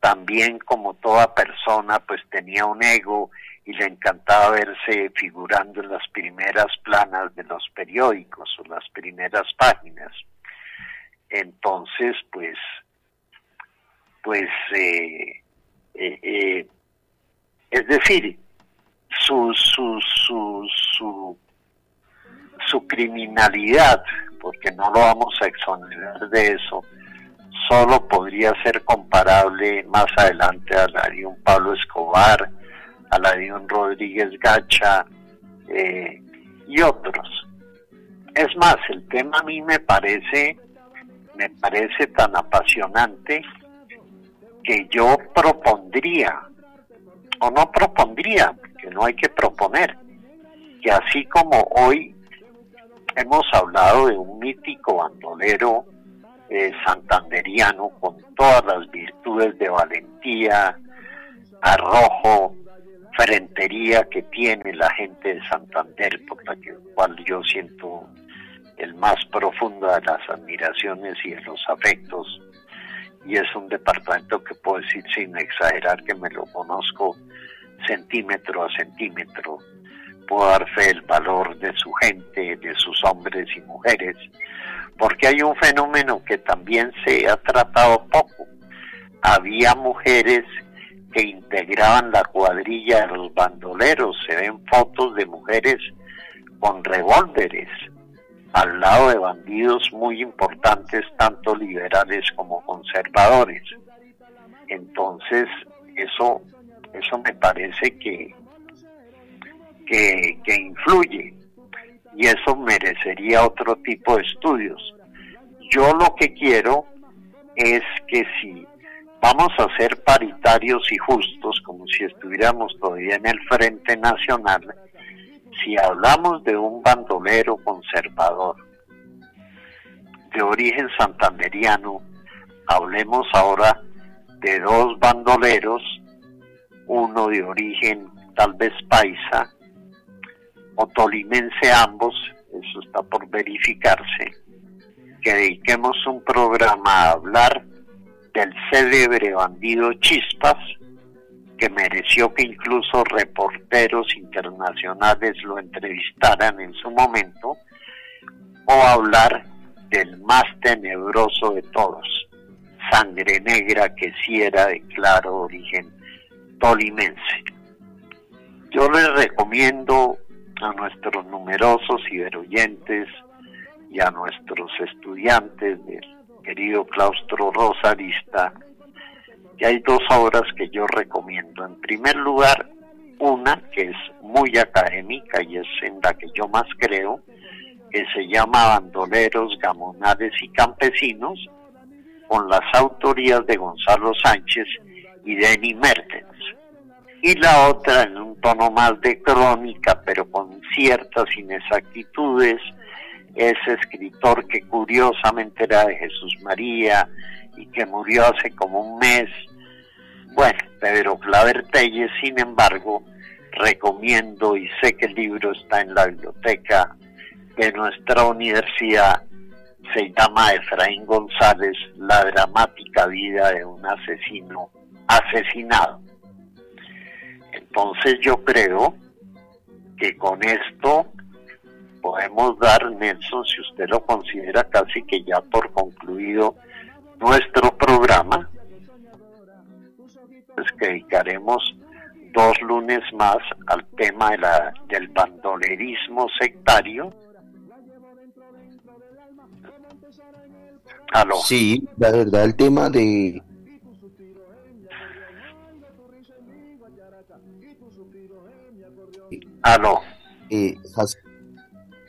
también como toda persona pues tenía un ego y le encantaba verse figurando en las primeras planas de los periódicos o las primeras páginas. Entonces pues pues eh, eh, eh, es decir su su su su criminalidad porque no lo vamos a exonerar de eso solo podría ser comparable más adelante a la un Pablo Escobar, a la de un Rodríguez Gacha eh, y otros. Es más, el tema a mí me parece, me parece tan apasionante que yo propondría, o no propondría, que no hay que proponer, que así como hoy hemos hablado de un mítico bandolero eh, santanderiano con todas las virtudes de valentía, arrojo, frentería que tiene la gente de Santander, por la que, cual yo siento el más profundo de las admiraciones y de los afectos. Y es un departamento que puedo decir sin exagerar que me lo conozco centímetro a centímetro. Puedo dar fe del valor de su gente, de sus hombres y mujeres, porque hay un fenómeno que también se ha tratado poco. Había mujeres que integraban la cuadrilla de los bandoleros, se ven fotos de mujeres con revólveres al lado de bandidos muy importantes, tanto liberales como conservadores. Entonces, eso, eso me parece que, que, que influye y eso merecería otro tipo de estudios. Yo lo que quiero es que si vamos a ser paritarios y justos, como si estuviéramos todavía en el Frente Nacional, si hablamos de un bandolero conservador de origen santanderiano, hablemos ahora de dos bandoleros, uno de origen tal vez paisa o tolimense ambos, eso está por verificarse, que dediquemos un programa a hablar del célebre bandido Chispas, que mereció que incluso reporteros internacionales lo entrevistaran en su momento, o hablar del más tenebroso de todos, sangre negra que sí era de claro origen tolimense. Yo les recomiendo a nuestros numerosos ciberoyentes y a nuestros estudiantes del querido claustro rosarista que hay dos obras que yo recomiendo. En primer lugar, una que es muy académica y es en la que yo más creo, que se llama Bandoleros, Gamonales y Campesinos, con las autorías de Gonzalo Sánchez y Denny Mertens. y la otra en un tono más de crónica, pero con ciertas inexactitudes, ese escritor que curiosamente era de Jesús María y que murió hace como un mes. Bueno, Pedro Claver Telles, sin embargo, recomiendo y sé que el libro está en la biblioteca de nuestra universidad, se llama Efraín González, La dramática vida de un asesino asesinado. Entonces yo creo que con esto podemos dar, Nelson, si usted lo considera casi que ya por concluido nuestro programa, pues que dedicaremos dos lunes más al tema de la, del bandolerismo sectario. ¿Aló? Sí, la verdad el tema de... Aló. Eh,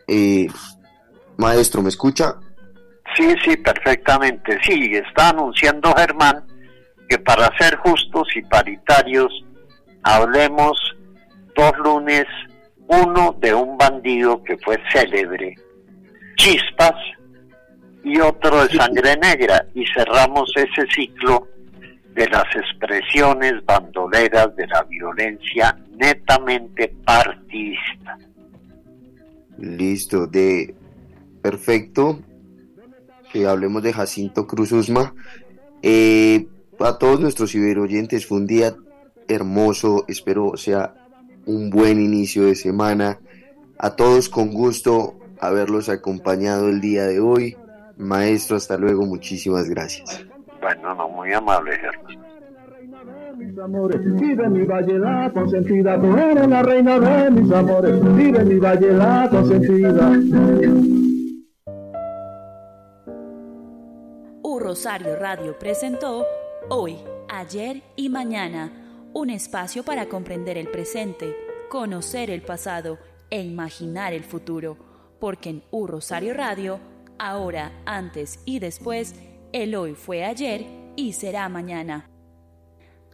eh, maestro, ¿me escucha? Sí, sí, perfectamente. Sí, está anunciando Germán que para ser justos y paritarios hablemos dos lunes, uno de un bandido que fue célebre, Chispas, y otro de Sangre Negra, y cerramos ese ciclo de las expresiones bandoleras de la violencia netamente partidista. Listo, de perfecto. Que hablemos de Jacinto Cruz Usma. Eh, a todos nuestros ciberoyentes fue un día hermoso, espero sea un buen inicio de semana. A todos con gusto haberlos acompañado el día de hoy. Maestro, hasta luego, muchísimas gracias. Bueno, no, muy amable, Germán mis amores, vive mi valle la consentida, tú eres la reina de mis amores, vive mi valle la consentida. U Rosario Radio presentó Hoy, Ayer y Mañana, un espacio para comprender el presente, conocer el pasado e imaginar el futuro, porque en U Rosario Radio, ahora, antes y después, el hoy fue ayer y será mañana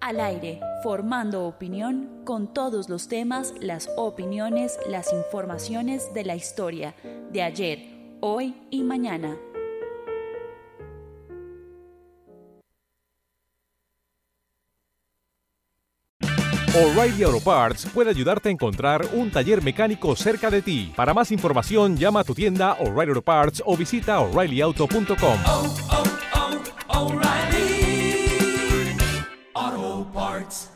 al aire, formando opinión con todos los temas, las opiniones, las informaciones de la historia de ayer, hoy y mañana. O'Reilly Auto Parts puede ayudarte a encontrar un taller mecánico cerca de ti. Para más información, llama a tu tienda O'Reilly Auto Parts o visita oreillyauto.com. parts.